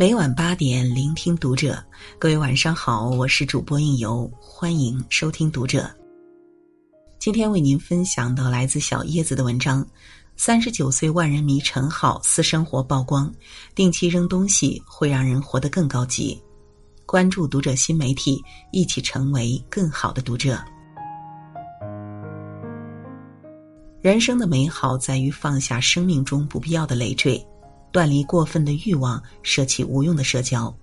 每晚八点，聆听读者。各位晚上好，我是主播应由，欢迎收听读者。今天为您分享的来自小叶子的文章：三十九岁万人迷陈好私生活曝光，定期扔东西会让人活得更高级。关注读者新媒体，一起成为更好的读者。人生的美好在于放下生命中不必要的累赘，断离过分的欲望，舍弃无用的社交。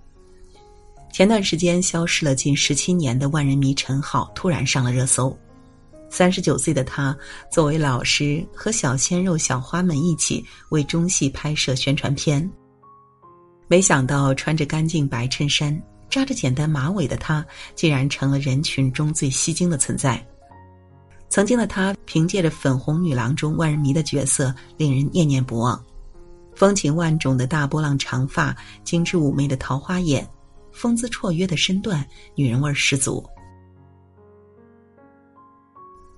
前段时间消失了近十七年的万人迷陈好突然上了热搜。三十九岁的他作为老师，和小鲜肉、小花们一起为中戏拍摄宣传片。没想到穿着干净白衬衫。扎着简单马尾的他，竟然成了人群中最吸睛的存在。曾经的他，凭借着《粉红女郎》中万人迷的角色，令人念念不忘。风情万种的大波浪长发，精致妩媚的桃花眼，风姿绰约的身段，女人味十足。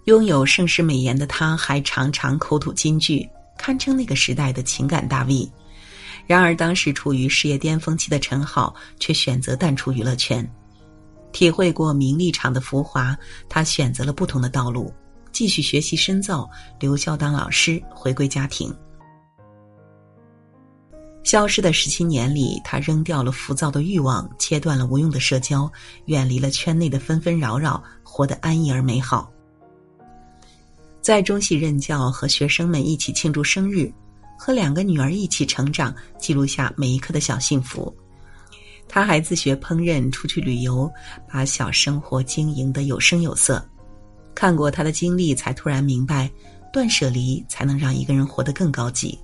拥有盛世美颜的她，还常常口吐金句，堪称那个时代的情感大 V。然而，当时处于事业巅峰期的陈好却选择淡出娱乐圈。体会过名利场的浮华，他选择了不同的道路，继续学习深造，留校当老师，回归家庭。消失的十七年里，他扔掉了浮躁的欲望，切断了无用的社交，远离了圈内的纷纷扰扰，活得安逸而美好。在中戏任教，和学生们一起庆祝生日。和两个女儿一起成长，记录下每一刻的小幸福。他还自学烹饪，出去旅游，把小生活经营得有声有色。看过他的经历，才突然明白，断舍离才能让一个人活得更高级。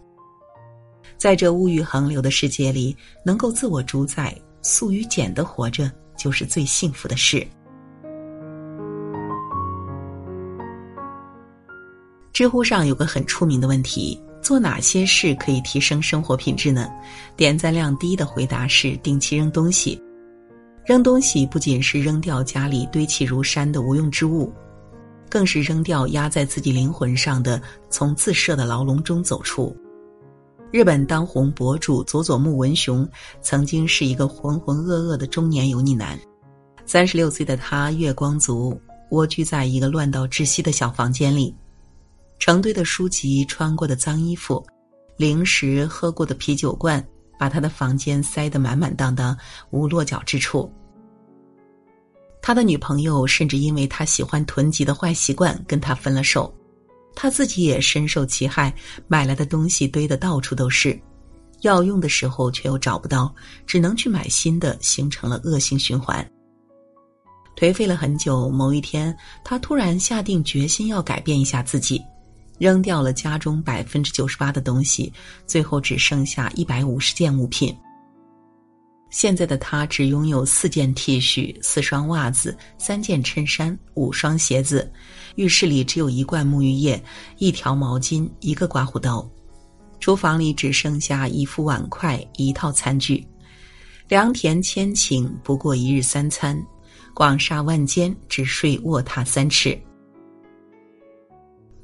在这物欲横流的世界里，能够自我主宰、素与简的活着，就是最幸福的事。知乎上有个很出名的问题。做哪些事可以提升生活品质呢？点赞量低的回答是定期扔东西。扔东西不仅是扔掉家里堆砌如山的无用之物，更是扔掉压在自己灵魂上的从自设的牢笼中走出。日本当红博主佐佐木文雄曾经是一个浑浑噩噩的中年油腻男。三十六岁的他月光族，蜗居在一个乱到窒息的小房间里。成堆的书籍、穿过的脏衣服、零食、喝过的啤酒罐，把他的房间塞得满满当当，无落脚之处。他的女朋友甚至因为他喜欢囤积的坏习惯跟他分了手，他自己也深受其害，买来的东西堆得到处都是，要用的时候却又找不到，只能去买新的，形成了恶性循环。颓废了很久，某一天，他突然下定决心要改变一下自己。扔掉了家中百分之九十八的东西，最后只剩下一百五十件物品。现在的他只拥有四件 T 恤、四双袜子、三件衬衫、五双鞋子，浴室里只有一罐沐浴液、一条毛巾、一个刮胡刀，厨房里只剩下一副碗筷、一套餐具。良田千顷，不过一日三餐；广厦万间，只睡卧榻三尺。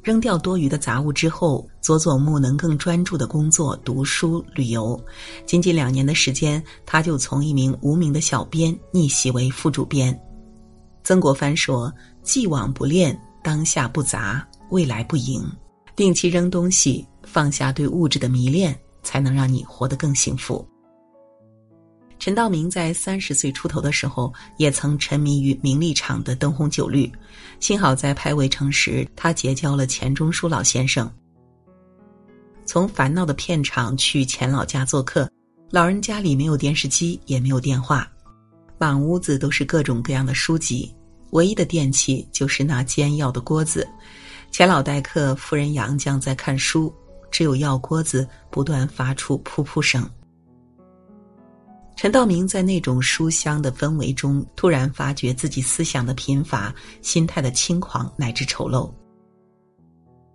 扔掉多余的杂物之后，佐佐木能更专注的工作、读书、旅游。仅仅两年的时间，他就从一名无名的小编逆袭为副主编。曾国藩说：“既往不恋，当下不杂，未来不迎。”定期扔东西，放下对物质的迷恋，才能让你活得更幸福。陈道明在三十岁出头的时候，也曾沉迷于名利场的灯红酒绿。幸好在拍《围城》时，他结交了钱钟书老先生。从烦恼的片场去钱老家做客，老人家里没有电视机，也没有电话，满屋子都是各种各样的书籍，唯一的电器就是那煎药的锅子。钱老待客，夫人杨绛在看书，只有药锅子不断发出噗噗声。陈道明在那种书香的氛围中，突然发觉自己思想的贫乏、心态的轻狂乃至丑陋。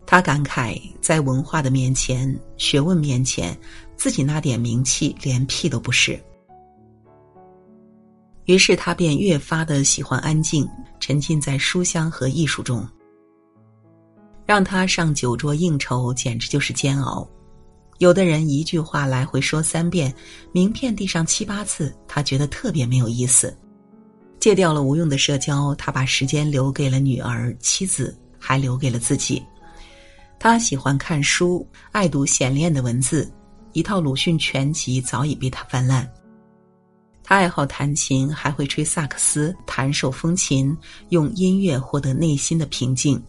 他感慨，在文化的面前、学问面前，自己那点名气连屁都不是。于是他便越发的喜欢安静，沉浸在书香和艺术中。让他上酒桌应酬，简直就是煎熬。有的人一句话来回说三遍，名片递上七八次，他觉得特别没有意思。戒掉了无用的社交，他把时间留给了女儿、妻子，还留给了自己。他喜欢看书，爱读显练的文字，一套鲁迅全集早已被他翻烂。他爱好弹琴，还会吹萨克斯、弹手风琴，用音乐获得内心的平静。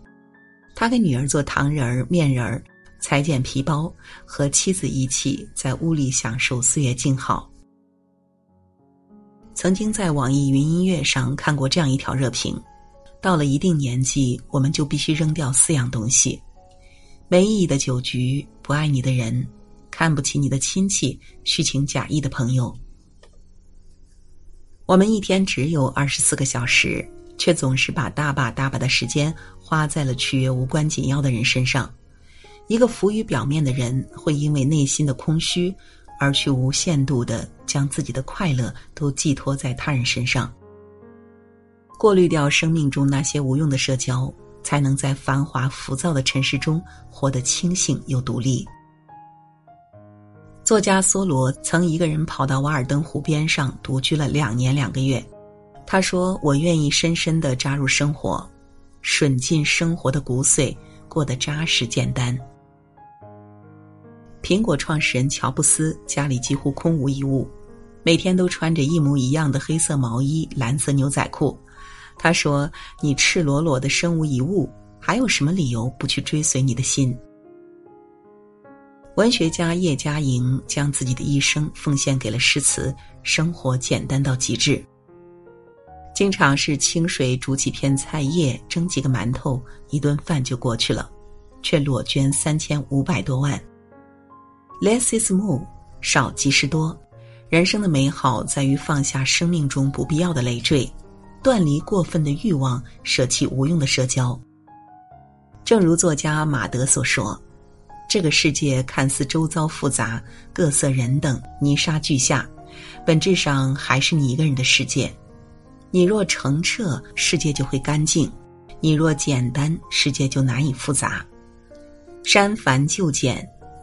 他给女儿做糖人儿、面人儿，裁剪皮包，和妻子一起在屋里享受岁月静好。曾经在网易云音乐上看过这样一条热评：到了一定年纪，我们就必须扔掉四样东西：没意义的酒局、不爱你的人、看不起你的亲戚、虚情假意的朋友。我们一天只有二十四个小时，却总是把大把大把的时间花在了取悦无关紧要的人身上。一个浮于表面的人，会因为内心的空虚。而去无限度的将自己的快乐都寄托在他人身上，过滤掉生命中那些无用的社交，才能在繁华浮躁的尘世中活得清醒又独立。作家梭罗曾一个人跑到瓦尔登湖边上独居了两年两个月，他说：“我愿意深深的扎入生活，吮尽生活的骨髓，过得扎实简单。”苹果创始人乔布斯家里几乎空无一物，每天都穿着一模一样的黑色毛衣、蓝色牛仔裤。他说：“你赤裸裸的身无一物，还有什么理由不去追随你的心？”文学家叶嘉莹将自己的一生奉献给了诗词，生活简单到极致。经常是清水煮几片菜叶，蒸几个馒头，一顿饭就过去了，却裸捐三千五百多万。Less is more，少即是多。人生的美好在于放下生命中不必要的累赘，断离过分的欲望，舍弃无用的社交。正如作家马德所说：“这个世界看似周遭复杂，各色人等，泥沙俱下，本质上还是你一个人的世界。你若澄澈，世界就会干净；你若简单，世界就难以复杂。删繁就简。”